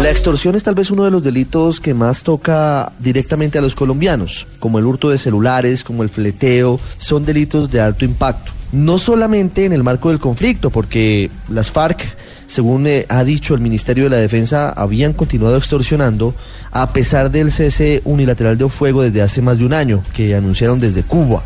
La extorsión es tal vez uno de los delitos que más toca directamente a los colombianos, como el hurto de celulares, como el fleteo, son delitos de alto impacto. No solamente en el marco del conflicto, porque las FARC, según eh, ha dicho el Ministerio de la Defensa, habían continuado extorsionando a pesar del cese unilateral de fuego desde hace más de un año, que anunciaron desde Cuba.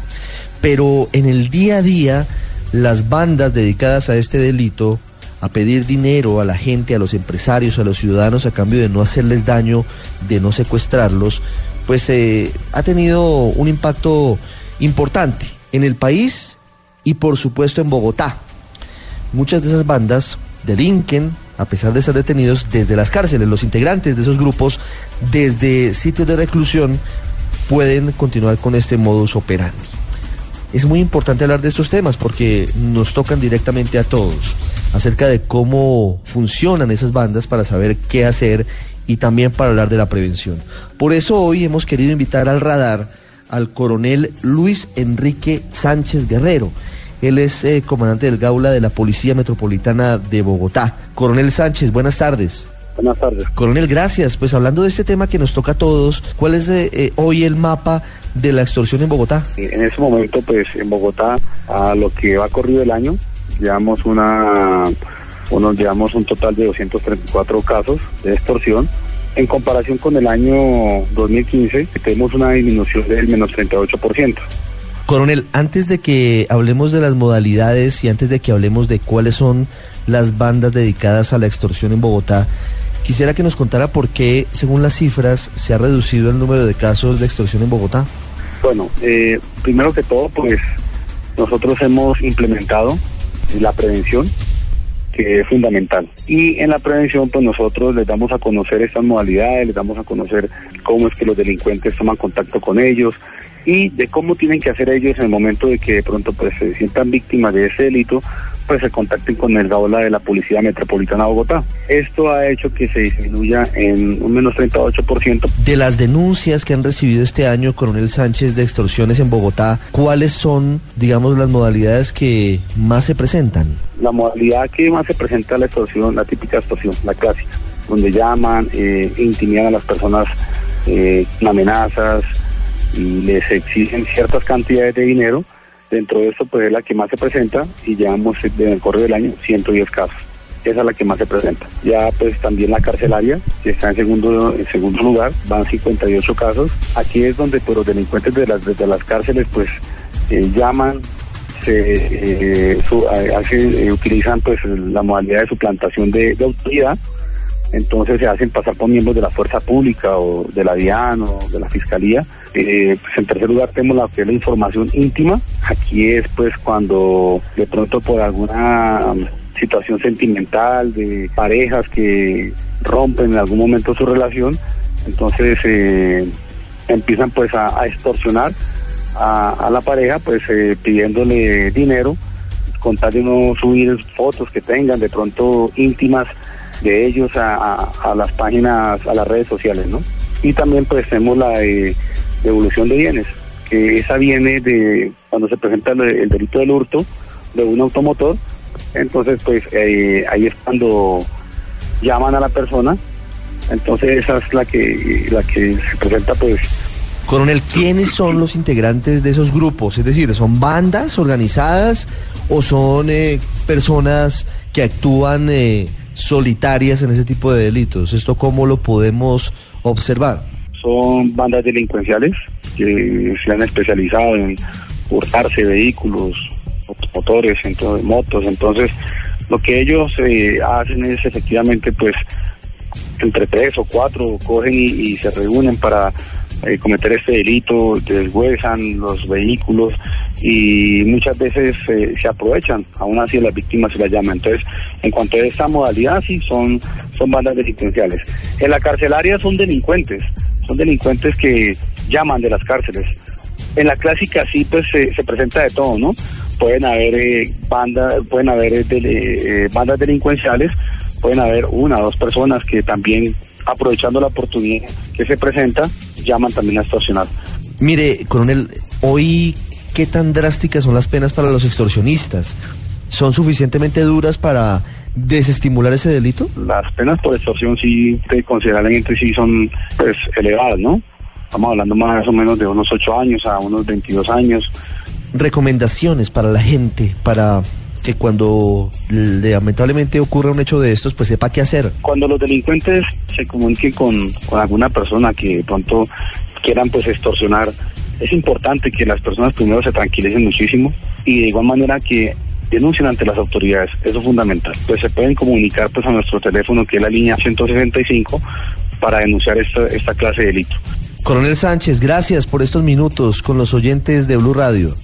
Pero en el día a día, las bandas dedicadas a este delito a pedir dinero a la gente, a los empresarios, a los ciudadanos a cambio de no hacerles daño, de no secuestrarlos, pues eh, ha tenido un impacto importante en el país y por supuesto en Bogotá. Muchas de esas bandas delinquen, a pesar de estar detenidos, desde las cárceles. Los integrantes de esos grupos, desde sitios de reclusión, pueden continuar con este modus operandi. Es muy importante hablar de estos temas porque nos tocan directamente a todos acerca de cómo funcionan esas bandas para saber qué hacer y también para hablar de la prevención. Por eso hoy hemos querido invitar al radar al coronel Luis Enrique Sánchez Guerrero. Él es eh, comandante del Gaula de la Policía Metropolitana de Bogotá. Coronel Sánchez, buenas tardes. Buenas tardes. Coronel, gracias. Pues hablando de este tema que nos toca a todos, ¿cuál es eh, eh, hoy el mapa de la extorsión en Bogotá? En ese momento, pues en Bogotá, a lo que va corrido el año, llevamos una, uno, llevamos un total de 234 casos de extorsión. En comparación con el año 2015, tenemos una disminución del menos 38%. Coronel, antes de que hablemos de las modalidades y antes de que hablemos de cuáles son las bandas dedicadas a la extorsión en Bogotá, quisiera que nos contara por qué, según las cifras, se ha reducido el número de casos de extorsión en Bogotá. Bueno, eh, primero que todo, pues nosotros hemos implementado la prevención, que es fundamental. Y en la prevención, pues nosotros les damos a conocer estas modalidades, les damos a conocer cómo es que los delincuentes toman contacto con ellos y de cómo tienen que hacer ellos en el momento de que de pronto pues se sientan víctimas de ese delito, pues se contacten con el GAOLA de la Policía Metropolitana de Bogotá. Esto ha hecho que se disminuya en un menos 38%. De las denuncias que han recibido este año, Coronel Sánchez, de extorsiones en Bogotá, ¿cuáles son, digamos, las modalidades que más se presentan? La modalidad que más se presenta es la extorsión, la típica extorsión, la clásica, donde llaman, eh, intimidan a las personas eh, con amenazas y les exigen ciertas cantidades de dinero Dentro de esto, pues es la que más se presenta y llevamos en el correo del año 110 casos. Esa es la que más se presenta. Ya pues también la carcelaria, que está en segundo, en segundo lugar, van 58 casos. Aquí es donde pues, los delincuentes de las, de las cárceles pues eh, llaman, se eh, eh, utilizan pues la modalidad de suplantación de autoridad entonces se hacen pasar por miembros de la fuerza pública o de la DIAN o de la Fiscalía. Eh, pues en tercer lugar tenemos la, información íntima. Aquí es pues cuando de pronto por alguna situación sentimental de parejas que rompen en algún momento su relación, entonces eh, empiezan pues a, extorsionar a, la pareja pues eh, pidiéndole dinero, con de no subir fotos que tengan de pronto íntimas de ellos a, las páginas, a las redes sociales, ¿no? Y también pues tenemos la de devolución de bienes, que esa viene de cuando se presenta el, delito del hurto de un automotor, entonces pues eh, ahí es cuando llaman a la persona, entonces esa es la que, la que se presenta pues Coronel, ¿quiénes son los integrantes de esos grupos? Es decir, ¿son bandas organizadas o son eh, personas que actúan eh, solitarias en ese tipo de delitos. ¿Esto cómo lo podemos observar? Son bandas delincuenciales que se han especializado en hurtarse vehículos, motores, entonces, motos. Entonces, lo que ellos eh, hacen es efectivamente, pues, entre tres o cuatro cogen y se reúnen para eh, cometer este delito, deshuesan los vehículos y muchas veces eh, se aprovechan, aún así las víctimas se las llaman. Entonces, en cuanto a esta modalidad, sí, son, son bandas delincuenciales. En la carcelaria son delincuentes, son delincuentes que llaman de las cárceles. En la clásica sí, pues se presenta de todo, ¿no? Pueden haber eh, bandas, pueden haber bandas delincuenciales, pueden haber una o dos personas que también aprovechando la oportunidad que se presenta, llaman también a extorsionar. Mire, coronel, hoy, ¿qué tan drásticas son las penas para los extorsionistas? ¿Son suficientemente duras para desestimular ese delito? Las penas por extorsión sí, considerablemente sí son pues elevadas, ¿no? Estamos hablando más o menos de unos 8 años a unos 22 años. Recomendaciones para la gente, para que cuando lamentablemente ocurra un hecho de estos, pues sepa qué hacer. Cuando los delincuentes se comuniquen con, con alguna persona que de pronto quieran pues extorsionar, es importante que las personas primero se tranquilicen muchísimo y de igual manera que denuncien ante las autoridades, eso es fundamental. Pues se pueden comunicar pues a nuestro teléfono que es la línea 165 para denunciar esta, esta clase de delito. Coronel Sánchez, gracias por estos minutos con los oyentes de Blue Radio.